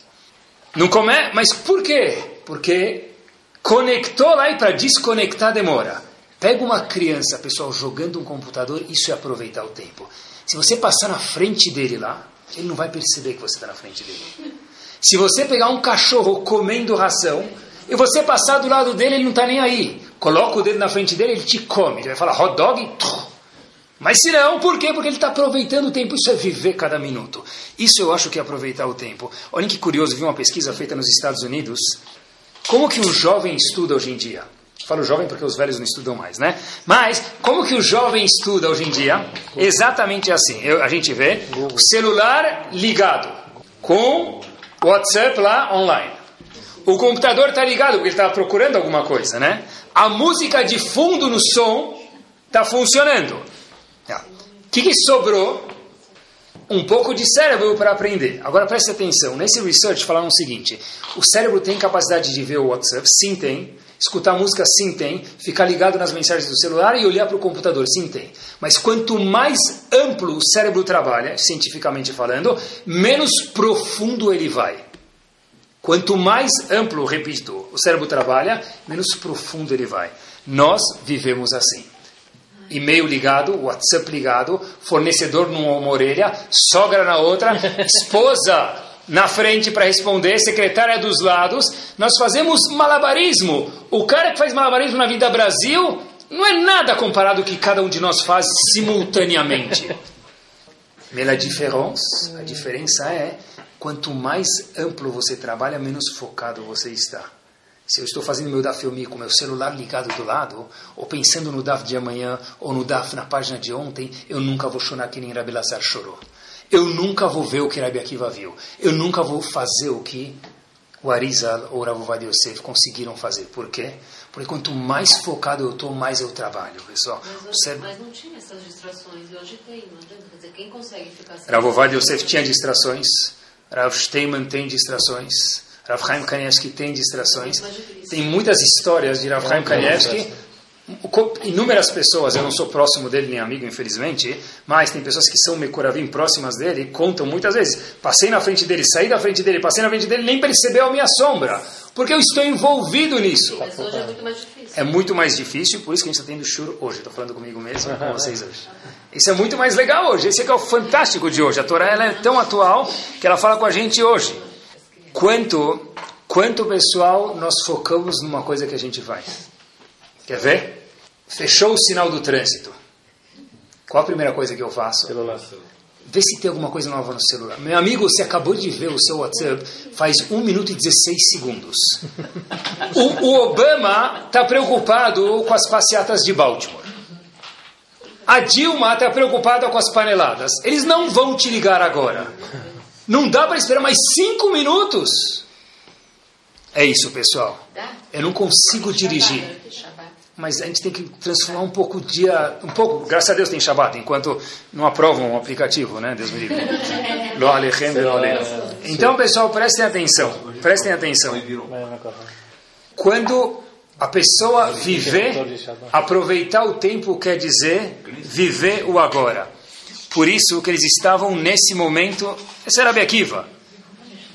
Não come, mas por quê? Porque conectou lá e para desconectar demora. Pega uma criança, pessoal, jogando um computador, isso é aproveitar o tempo. Se você passar na frente dele lá, ele não vai perceber que você está na frente dele. Se você pegar um cachorro comendo ração e você passar do lado dele, ele não está nem aí. Coloca o dedo na frente dele, ele te come. Ele vai falar hot dog. Mas se não, por quê? Porque ele está aproveitando o tempo. Isso é viver cada minuto. Isso eu acho que é aproveitar o tempo. Olhem que curioso, vi uma pesquisa feita nos Estados Unidos. Como que um jovem estuda hoje em dia? Falo jovem porque os velhos não estudam mais, né? Mas, como que o jovem estuda hoje em dia? Exatamente assim. Eu, a gente vê o celular ligado com o WhatsApp lá online. O computador está ligado porque ele está procurando alguma coisa, né? A música de fundo no som está funcionando. O que, que sobrou? Um pouco de cérebro para aprender. Agora preste atenção. Nesse research falaram o seguinte: o cérebro tem capacidade de ver o WhatsApp? Sim, tem. Escutar música, sim, tem. Ficar ligado nas mensagens do celular e olhar para o computador, sim, tem. Mas quanto mais amplo o cérebro trabalha, cientificamente falando, menos profundo ele vai. Quanto mais amplo, repito, o cérebro trabalha, menos profundo ele vai. Nós vivemos assim. E-mail ligado, WhatsApp ligado, fornecedor numa orelha, sogra na outra, <laughs> esposa na frente para responder, secretária dos lados. Nós fazemos malabarismo. O cara que faz malabarismo na vida Brasil não é nada comparado ao que cada um de nós faz simultaneamente. <laughs> Mais la différence, a diferença é quanto mais amplo você trabalha, menos focado você está. Se eu estou fazendo meu DAF Yomi com meu celular ligado do lado, ou pensando no DAF de amanhã, ou no DAF na página de ontem, eu nunca vou chorar que nem Rabi Lazar chorou. Eu nunca vou ver o que Rabi Akiva viu. Eu nunca vou fazer o que o Arizal ou o Ravovad Yosef conseguiram fazer. Por quê? Porque quanto mais focado eu estou, mais eu trabalho, pessoal. Mas, Você... mas não tinha essas distrações, e hoje tem, não adianta. Quer dizer, quem consegue ficar sem... Ravovad Yosef tinha distrações, Rav Steinman tem distrações, Rav Chaim Kanievski tem distrações. Tem muitas histórias de Rav Chaim Kanievski inúmeras pessoas, eu não sou próximo dele nem amigo, infelizmente, mas tem pessoas que são Mekoravim próximas dele e contam muitas vezes. Passei na frente dele, saí da frente dele, passei na frente dele, nem percebeu a minha sombra, porque eu estou envolvido nisso. Mas hoje é muito mais difícil. É muito mais difícil, por isso que a gente está tendo choro hoje. Estou falando comigo mesmo com vocês hoje. Isso é muito mais legal hoje. Esse é, é o fantástico de hoje. A Torá ela é tão atual que ela fala com a gente hoje. Quanto, quanto pessoal nós focamos numa coisa que a gente faz. Quer ver? Fechou o sinal do trânsito. Qual a primeira coisa que eu faço? Celular. Vê se tem alguma coisa nova no celular. Meu amigo, você acabou de ver o seu WhatsApp faz 1 minuto e 16 segundos. O, o Obama está preocupado com as passeatas de Baltimore. A Dilma está preocupada com as paneladas. Eles não vão te ligar agora. Não dá para esperar mais 5 minutos. É isso, pessoal. Eu não consigo dirigir mas a gente tem que transformar um pouco o dia, um pouco, graças a Deus tem Shabbat, enquanto não aprovam o aplicativo, né, Deus me livre. <laughs> Então, pessoal, prestem atenção, prestem atenção. Quando a pessoa viver, aproveitar o tempo quer dizer viver o agora. Por isso que eles estavam nesse momento, esse era Akiva.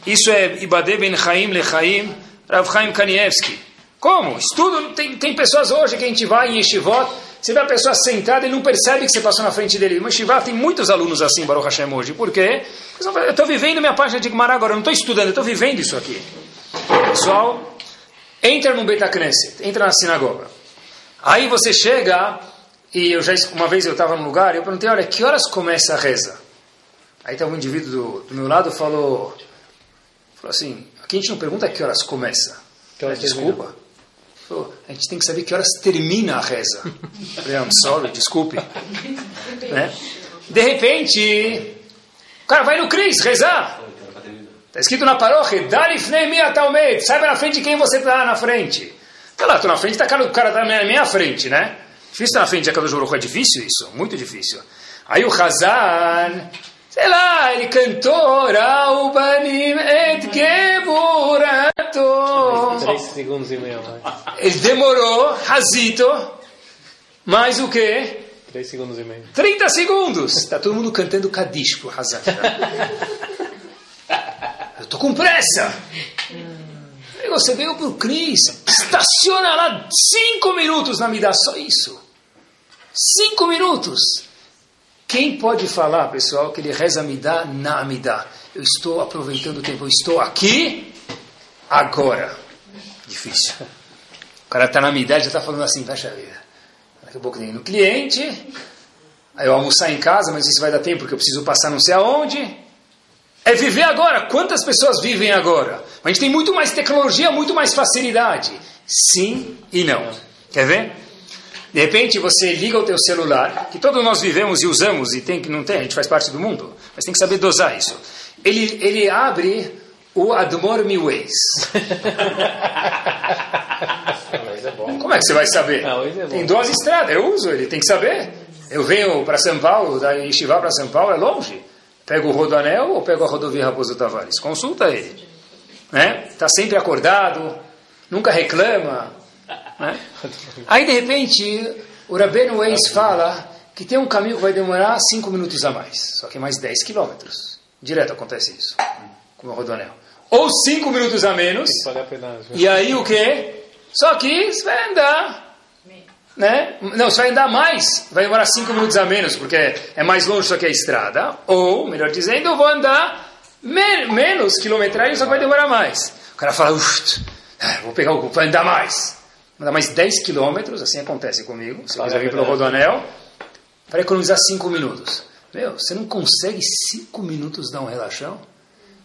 Isso é Ibade Ben Chaim Lechaim, Rav Chaim Kanievski. Como? Estudo, tem, tem pessoas hoje que a gente vai em Yeshivot, você vê a pessoa sentada e não percebe que você passou na frente dele. Mas Yeshivot tem muitos alunos assim, Baruch Hashem, hoje. Por quê? Eu estou vivendo minha página de Gemara agora, eu não estou estudando, eu estou vivendo isso aqui. Pessoal, entra no Beit Knesset, entra na sinagoga. Aí você chega, e eu já uma vez eu estava num lugar, e eu perguntei, olha, que horas começa a reza? Aí estava um indivíduo do, do meu lado falou, falou assim, aqui a gente não pergunta que horas começa. Que horas Desculpa. Oh, a gente tem que saber que horas termina a reza. Falei, I'm sorry, desculpe. <laughs> né? De repente, o cara vai no Cris rezar. Está escrito na paróquia, Darifnei Mia Talmed, saiba na frente de quem você está na frente. Tá lá, estou na frente, tá, o cara está na minha frente, né? Difícil estar na frente de Akadosh Baruch é difícil isso, muito difícil. Aí o Hazan sei lá, ele cantou Raubanim et Geburato. Três segundos e meio. Ele demorou, Razito, mas o que? Três segundos e meio. 30 segundos! Está todo mundo cantando Kadish pro Hazan. <laughs> Eu tô com pressa! Você veio pro Cris, estaciona lá cinco minutos na Midá, só isso. Cinco minutos. Quem pode falar, pessoal, que ele reza Midá na Midá? Eu estou aproveitando o tempo, eu estou aqui, agora. Difícil. O cara está na Midá e já está falando assim, fecha a vida. Daqui a pouco tem no cliente, aí eu almoçar em casa, mas isso vai dar tempo porque eu preciso passar não sei aonde. É viver agora. Quantas pessoas vivem agora? A gente tem muito mais tecnologia, muito mais facilidade. Sim e não. Quer ver? De repente você liga o teu celular, que todos nós vivemos e usamos, e tem que não tem, a gente faz parte do mundo, mas tem que saber dosar isso. Ele, ele abre o Admor Me Ways. <laughs> Como é que você vai saber? Waze é tem duas estradas, eu uso ele, tem que saber. Eu venho para São Paulo, da Yeshiva para São Paulo, é longe. Pego o Rodoanel ou pego a rodovia Raposo Tavares? Consulta ele. Né? Está sempre acordado, nunca reclama. Né? Aí, de repente, o Rabino Weiss fala que tem um caminho que vai demorar 5 minutos a mais, só que mais 10 quilômetros. Direto acontece isso, com o Rodoanel. Ou 5 minutos a menos, e aí o quê? Só que você vai andar. Né? Não, você vai andar mais. Vai demorar 5 minutos a menos, porque é mais longe só que a estrada. Ou, melhor dizendo, eu vou andar me- menos quilometragem, só que vai demorar mais. O cara fala, "Uf, ah, vou pegar o. vai andar mais. Andar mais 10 quilômetros, assim acontece comigo. Se eu quiser vir pelo Rodoanel, para economizar 5 minutos. Meu, você não consegue 5 minutos dar um relaxão?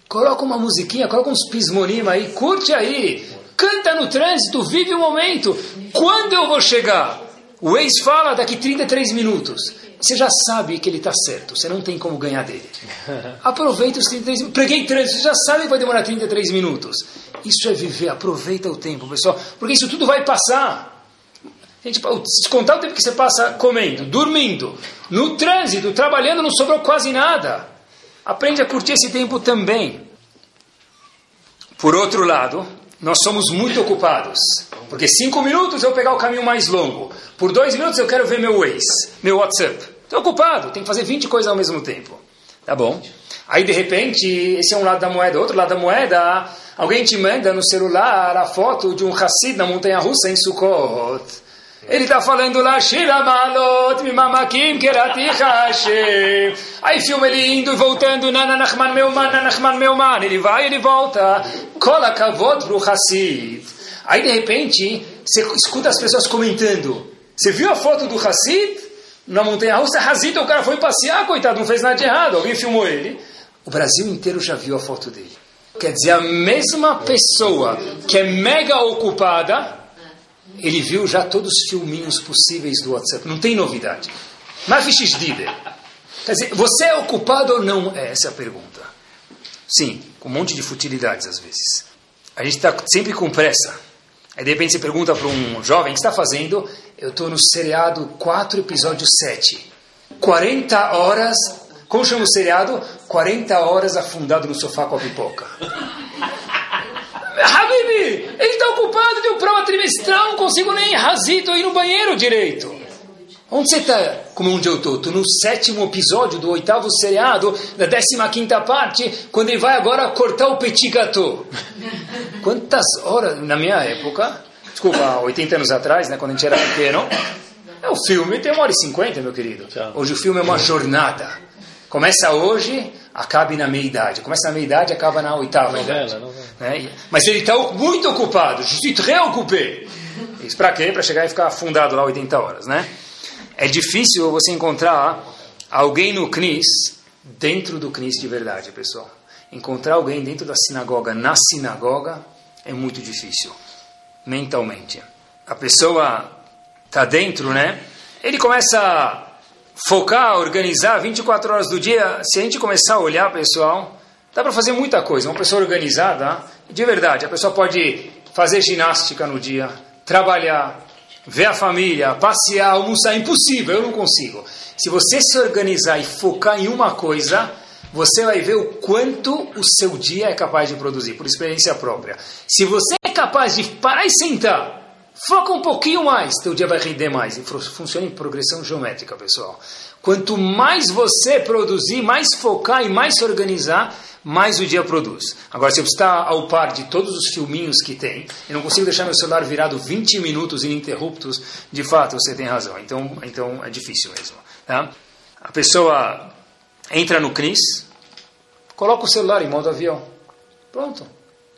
Coloca uma musiquinha, coloca uns pismonima aí, curte aí, canta no trânsito, vive o momento. Quando eu vou chegar? O ex fala daqui 33 minutos. Você já sabe que ele está certo, você não tem como ganhar dele. <laughs> Aproveita os 33 minutos. Preguei trânsito, você já sabe que vai demorar 33 minutos. Isso é viver, aproveita o tempo, pessoal, porque isso tudo vai passar. Gente, se contar o tempo que você passa comendo, dormindo, no trânsito, trabalhando, não sobrou quase nada. Aprende a curtir esse tempo também. Por outro lado, nós somos muito ocupados. Porque cinco minutos eu vou pegar o caminho mais longo. Por dois minutos eu quero ver meu Waze, meu WhatsApp. Estou ocupado, tenho que fazer 20 coisas ao mesmo tempo. Tá bom? Aí de repente, esse é um lado da moeda. Outro lado da moeda, alguém te manda no celular a foto de um Hassid na montanha russa em Sukkot. Ele está falando lá, Shira Malot, Mimamakim, Kerati Hashem. Aí filma ele indo e voltando, Nana Nachman Meuman, Nana Nachman Meuman. Ele vai ele volta. Kola Kavod Hassid. Aí de repente, você escuta as pessoas comentando. Você viu a foto do Hassid? Na montanha russa, Hassid, o cara foi passear, coitado, não fez nada de errado. Alguém filmou ele. O Brasil inteiro já viu a foto dele. Quer dizer, a mesma pessoa que é mega ocupada, ele viu já todos os filminhos possíveis do WhatsApp. Não tem novidade. Mas Quer dizer, você é ocupado ou não? É, essa é a pergunta. Sim, com um monte de futilidades às vezes. A gente está sempre com pressa. Aí de repente você pergunta para um jovem, o que está fazendo? Eu estou no seriado 4, episódio 7. 40 horas, como chama o seriado? 40 horas afundado no sofá com a pipoca. Habibi, ele está ocupado, deu prova trimestral, não consigo nem razito ir no banheiro direito. Onde você está? Como onde eu estou? Estou no sétimo episódio do oitavo seriado, da décima quinta parte, quando ele vai agora cortar o petit gâteau. <laughs> Quantas horas, na minha época, desculpa, 80 anos atrás, né, quando a gente era pequeno, é o filme tem uma hora e cinquenta, meu querido. Hoje o filme é uma jornada. Começa hoje, acaba na meia-idade. Começa na meia-idade, acaba na oitava idade. Né? Mas ele está muito ocupado. Je suis très occupé. Isso para quê? Para chegar e ficar afundado lá 80 horas, né? É difícil você encontrar alguém no CNIS dentro do CNIS de verdade, pessoal. Encontrar alguém dentro da sinagoga, na sinagoga, é muito difícil, mentalmente. A pessoa está dentro, né? Ele começa focar, organizar 24 horas do dia. Se a gente começar a olhar, pessoal, dá para fazer muita coisa. Uma pessoa organizada, de verdade, a pessoa pode fazer ginástica no dia, trabalhar, ver a família, passear, almoçar, impossível, eu não consigo. Se você se organizar e focar em uma coisa, você vai ver o quanto o seu dia é capaz de produzir, por experiência própria. Se você é capaz de parar e sentar Foca um pouquinho mais, teu dia vai render mais. E funciona em progressão geométrica, pessoal. Quanto mais você produzir, mais focar e mais se organizar, mais o dia produz. Agora, se eu estar ao par de todos os filminhos que tem, e não consigo deixar meu celular virado 20 minutos ininterruptos, de fato você tem razão. Então, então é difícil mesmo. Tá? A pessoa entra no CNIS, coloca o celular em modo avião. Pronto.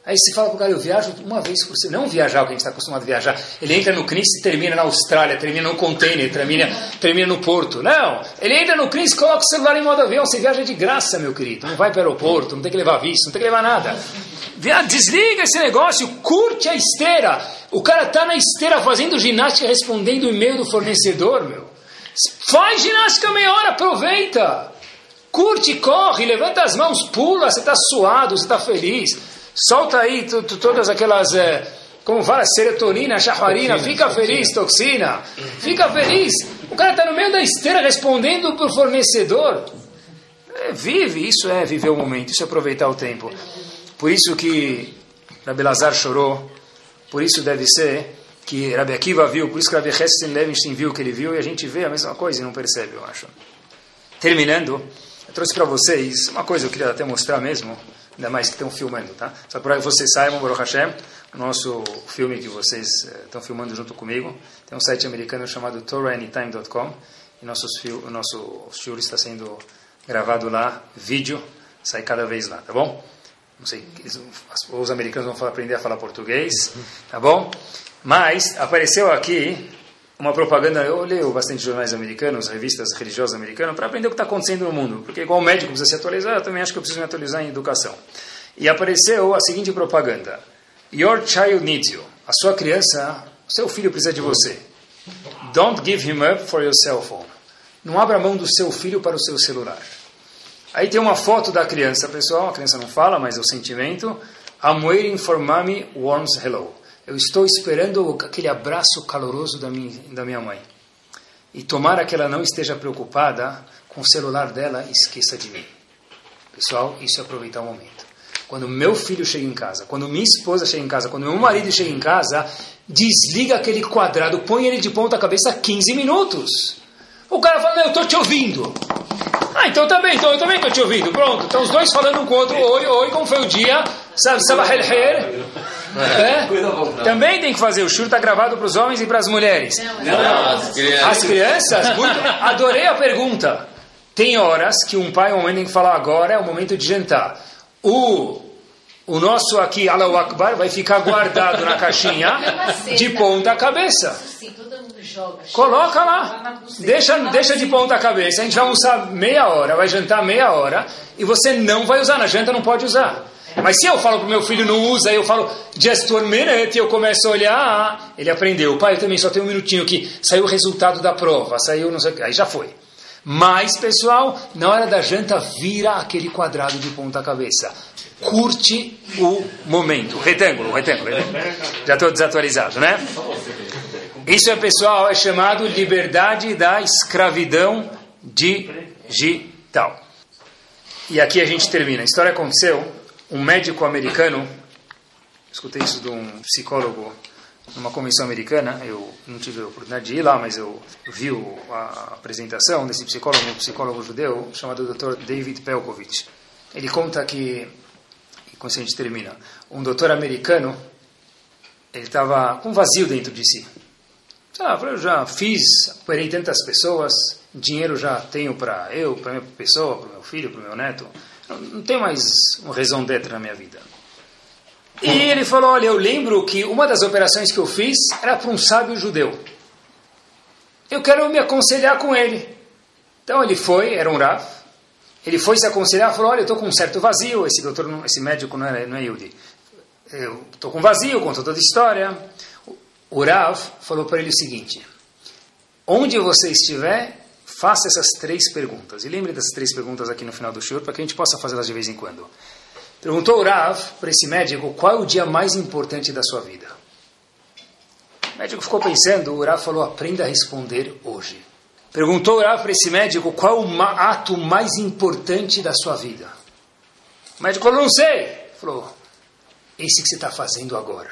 Aí se fala para o cara, eu viajo uma vez por semana. Não viajar, o que a gente está acostumado a viajar. Ele entra no CNIS e termina na Austrália, termina no container, termina, termina no porto. Não! Ele entra no CNIS, coloca o celular em modo avião. Você viaja de graça, meu querido. Não vai para o aeroporto, não tem que levar visto, não tem que levar nada. Desliga esse negócio, curte a esteira. O cara está na esteira fazendo ginástica, respondendo o e-mail do fornecedor, meu. Faz ginástica meia hora, aproveita. Curte, corre, levanta as mãos, pula, você está suado, você está feliz. Solta aí tu, tu, todas aquelas, é, como fala, serotonina, chafarina, fica feliz, toxina, fica feliz. O cara está no meio da esteira respondendo para o fornecedor. É, vive, isso é viver o momento, isso é aproveitar o tempo. Por isso que Rabi Lazar chorou, por isso deve ser que Rabi Akiva viu, por isso que Rabi Hessin Levinstein viu o que ele viu, e a gente vê a mesma coisa e não percebe, eu acho. Terminando, eu trouxe para vocês uma coisa que eu queria até mostrar mesmo, ainda mais que estão filmando, tá? Só para que vocês saibam, Baruch Hashem, o nosso filme que vocês estão filmando junto comigo, tem um site americano chamado TorahAnytime.com e nossos o nosso show está sendo gravado lá, vídeo, sai cada vez lá, tá bom? Não sei, os americanos vão aprender a falar português, tá bom? Mas apareceu aqui uma propaganda, eu leio bastante jornais americanos, revistas religiosas americanas, para aprender o que está acontecendo no mundo. Porque igual o médico precisa se atualizar, eu também acho que eu preciso me atualizar em educação. E apareceu a seguinte propaganda. Your child needs you. A sua criança, seu filho precisa de você. Don't give him up for your cell phone. Não abra mão do seu filho para o seu celular. Aí tem uma foto da criança, pessoal. A criança não fala, mas é o sentimento. I'm waiting for mommy warms hello. Eu estou esperando aquele abraço caloroso da minha, da minha mãe. E tomara que ela não esteja preocupada com o celular dela e esqueça de mim. Pessoal, isso é aproveitar o momento. Quando meu filho chega em casa, quando minha esposa chega em casa, quando meu marido chega em casa, desliga aquele quadrado, põe ele de ponta cabeça 15 minutos. O cara fala, não, eu estou te ouvindo. Ah, então tá bem, então eu também estou te ouvindo. Pronto, então os dois falando um com o outro, oi, oi, como foi o dia? Sabe, sabah el é? <laughs> Também tem que fazer. O shur está gravado para os homens e para as mulheres. Não, as crianças. As crianças? Muito... Adorei a pergunta. Tem horas que um pai ou uma mãe tem que falar agora é o momento de jantar. O, o nosso aqui, Allahu Akbar, vai ficar guardado na caixinha de ponta cabeça. Coloca lá. Deixa, deixa de ponta cabeça. A gente vai almoçar meia hora, vai jantar meia hora e você não vai usar. Na janta não pode usar. Mas se eu falo para o meu filho não usa, eu falo just one minute, e eu começo a olhar, ele aprendeu. Pai, eu também só tenho um minutinho aqui. Saiu o resultado da prova, saiu não sei que, aí já foi. Mas, pessoal, na hora da janta, vira aquele quadrado de ponta cabeça. Curte o momento. Retângulo, retângulo. retângulo. Já estou desatualizado, né? Isso é, pessoal, é chamado liberdade da escravidão digital. E aqui a gente termina. A história aconteceu um médico americano, escutei isso de um psicólogo numa convenção americana, eu não tive a oportunidade de ir lá, mas eu vi a apresentação desse psicólogo, um psicólogo judeu, chamado Dr. David Pelkovich. Ele conta que, e com isso a gente termina, um doutor americano, ele estava com vazio dentro de si. Ah, eu já fiz, operei tantas pessoas, dinheiro já tenho para eu, para minha pessoa, para meu filho, para meu neto. Não tem mais uma raison d'être na minha vida. E ele falou: Olha, eu lembro que uma das operações que eu fiz era para um sábio judeu. Eu quero me aconselhar com ele. Então ele foi, era um Rav. Ele foi se aconselhar, falou: Olha, eu estou com um certo vazio. Esse doutor, esse médico não é, não é Yudi. Eu estou com vazio, contou toda a história. O Rav falou para ele o seguinte: Onde você estiver, Faça essas três perguntas. E lembre dessas três perguntas aqui no final do show, para que a gente possa fazê-las de vez em quando. Perguntou o Rav para esse médico qual é o dia mais importante da sua vida. O médico ficou pensando, o Rav falou: aprenda a responder hoje. Perguntou o Rav para esse médico qual é o ato mais importante da sua vida. O médico falou: não sei. Falou: esse que você está fazendo agora.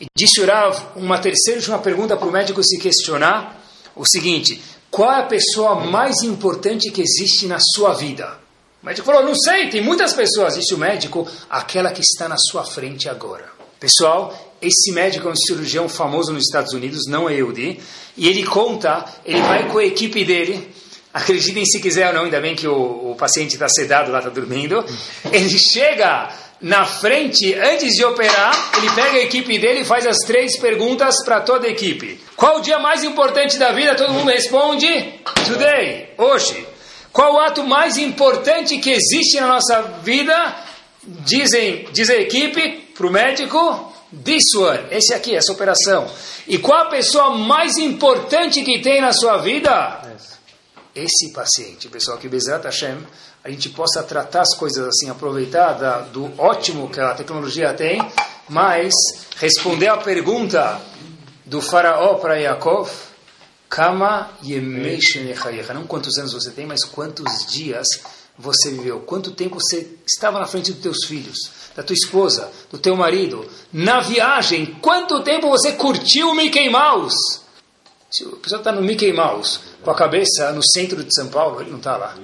E disse Urav, uma terceira última pergunta para o médico se questionar, o seguinte, qual é a pessoa mais importante que existe na sua vida? O médico falou, não sei, tem muitas pessoas. Disse o médico, aquela que está na sua frente agora. Pessoal, esse médico é um cirurgião famoso nos Estados Unidos, não é Yehudi, e ele conta, ele vai com a equipe dele, acreditem se quiser ou não, ainda bem que o, o paciente está sedado lá, está dormindo, ele chega na frente, antes de operar, ele pega a equipe dele e faz as três perguntas para toda a equipe. Qual o dia mais importante da vida? Todo mundo responde, today, hoje. Qual o ato mais importante que existe na nossa vida? Dizem, diz a equipe para o médico, this one, esse aqui, essa operação. E qual a pessoa mais importante que tem na sua vida? Esse paciente, pessoal, que Bezrat Hashem, a gente possa tratar as coisas assim, aproveitar da, do ótimo que a tecnologia tem, mas responder a pergunta do faraó para Yaakov, Kama Não quantos anos você tem, mas quantos dias você viveu, quanto tempo você estava na frente dos teus filhos, da tua esposa, do teu marido, na viagem, quanto tempo você curtiu o Mickey Mouse? Se o pessoal está no Mickey Mouse, com a cabeça no centro de São Paulo, ele não está lá.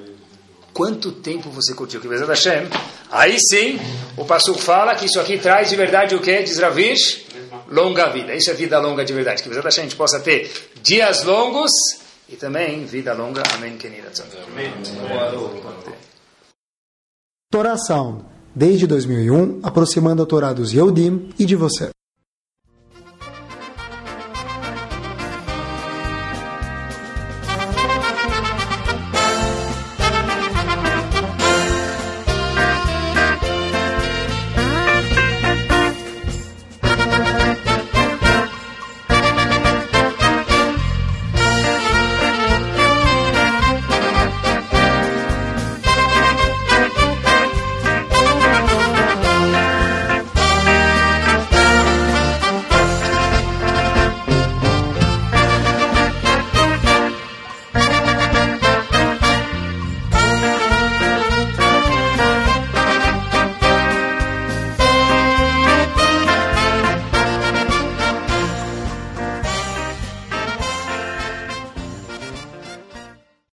Quanto tempo você curtiu? Que Bezat Hashem. Aí sim, o Passuco fala que isso aqui traz de verdade o que? Diz Ravish? Longa vida. Isso é vida longa de verdade. Que Bezat Hashem a gente possa ter dias longos e também vida longa. Amém. Amém. Torá Sound, desde 2001, aproximando a Torá dos Yehudim e de você.